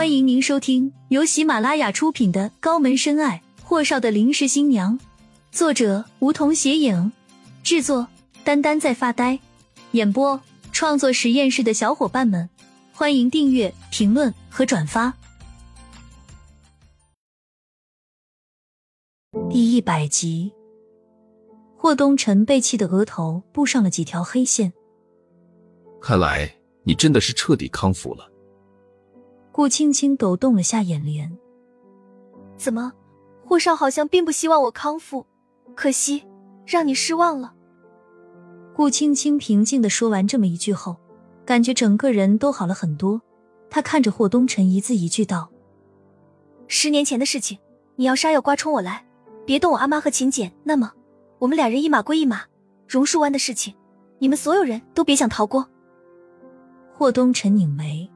欢迎您收听由喜马拉雅出品的《高门深爱：霍少的临时新娘》，作者梧桐斜影，制作丹丹在发呆，演播创作实验室的小伙伴们，欢迎订阅、评论和转发。第一百集，霍东辰被气得额头布上了几条黑线。看来你真的是彻底康复了。顾青青抖动了下眼帘，怎么，霍少好像并不希望我康复，可惜让你失望了。顾青青平静的说完这么一句后，感觉整个人都好了很多。她看着霍东辰，一字一句道：“十年前的事情，你要杀要刮冲我来，别动我阿妈和秦简，那么我们俩人一码归一码。榕树湾的事情，你们所有人都别想逃过。”霍东辰拧眉。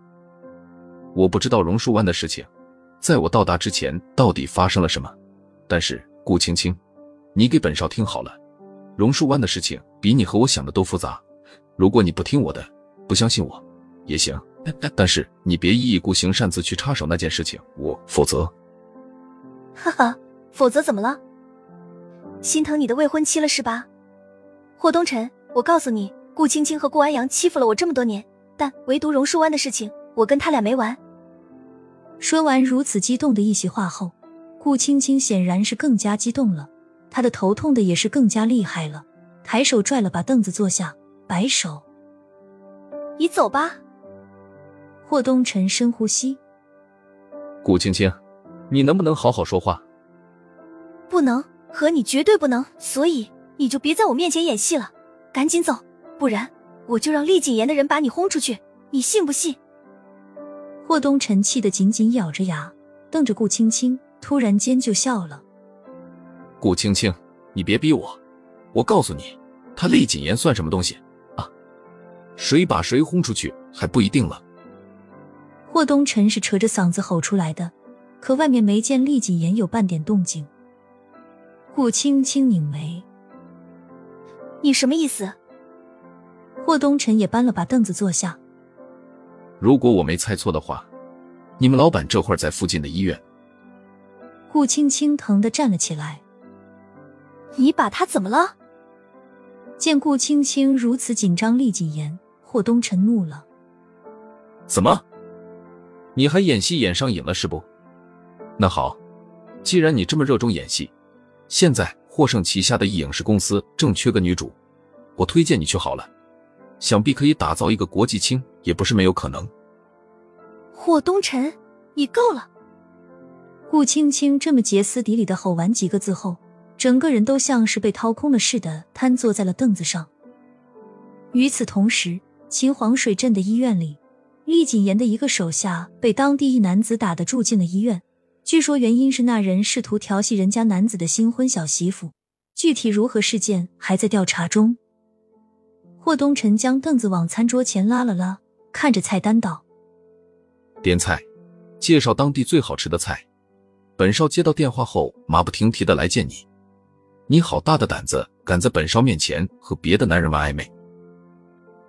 我不知道榕树湾的事情，在我到达之前到底发生了什么。但是顾青青，你给本少听好了，榕树湾的事情比你和我想的都复杂。如果你不听我的，不相信我，也行。但是你别一意孤行，擅自去插手那件事情，我否则……哈哈，否则怎么了？心疼你的未婚妻了是吧？霍东辰，我告诉你，顾青青和顾安阳欺负了我这么多年，但唯独榕树湾的事情，我跟他俩没完。说完如此激动的一席话后，顾青青显然是更加激动了，她的头痛的也是更加厉害了，抬手拽了把凳子坐下，摆手：“你走吧。”霍东辰深呼吸：“顾青青，你能不能好好说话？”“不能，和你绝对不能，所以你就别在我面前演戏了，赶紧走，不然我就让厉谨言的人把你轰出去，你信不信？”霍东辰气得紧紧咬着牙，瞪着顾青青，突然间就笑了。顾青青，你别逼我，我告诉你，他厉谨言算什么东西啊？谁把谁轰出去还不一定了。霍东辰是扯着嗓子吼出来的，可外面没见厉谨言有半点动静。顾青青拧眉：“你什么意思？”霍东辰也搬了把凳子坐下。如果我没猜错的话，你们老板这会儿在附近的医院。顾青青疼的站了起来。你把他怎么了？见顾青青如此紧张，厉谨言，霍东辰怒了。怎么？你还演戏演上瘾了是不？那好，既然你这么热衷演戏，现在霍盛旗下的影视公司正缺个女主，我推荐你去好了。想必可以打造一个国际青，也不是没有可能。霍东辰，你够了！顾青青这么歇斯底里的吼完几个字后，整个人都像是被掏空了似的，瘫坐在了凳子上。与此同时，秦皇水镇的医院里，厉谨言的一个手下被当地一男子打得住进了医院，据说原因是那人试图调戏人家男子的新婚小媳妇，具体如何事件还在调查中。霍东辰将凳子往餐桌前拉了拉，看着菜单道：“点菜，介绍当地最好吃的菜。本少接到电话后，马不停蹄的来见你。你好大的胆子，敢在本少面前和别的男人玩暧昧！”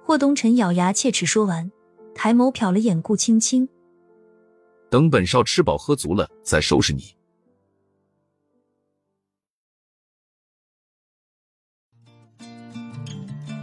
霍东辰咬牙切齿说完，抬眸瞟了眼顾青青：“等本少吃饱喝足了，再收拾你。”